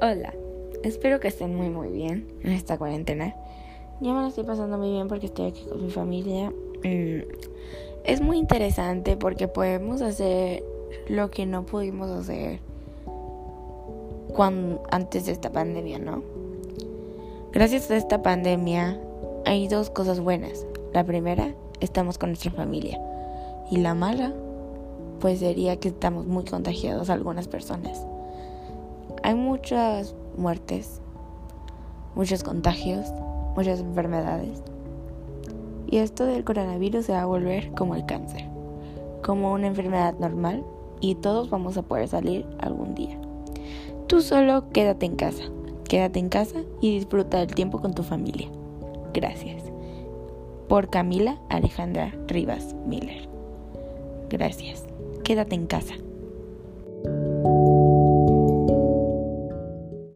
Hola, espero que estén muy muy bien en esta cuarentena. Yo me la estoy pasando muy bien porque estoy aquí con mi familia. Mm, es muy interesante porque podemos hacer lo que no pudimos hacer antes de esta pandemia, ¿no? Gracias a esta pandemia hay dos cosas buenas. La primera, estamos con nuestra familia. Y la mala, pues sería que estamos muy contagiados algunas personas. Muchas muertes, muchos contagios, muchas enfermedades. Y esto del coronavirus se va a volver como el cáncer, como una enfermedad normal y todos vamos a poder salir algún día. Tú solo quédate en casa, quédate en casa y disfruta del tiempo con tu familia. Gracias. Por Camila Alejandra Rivas Miller. Gracias. Quédate en casa.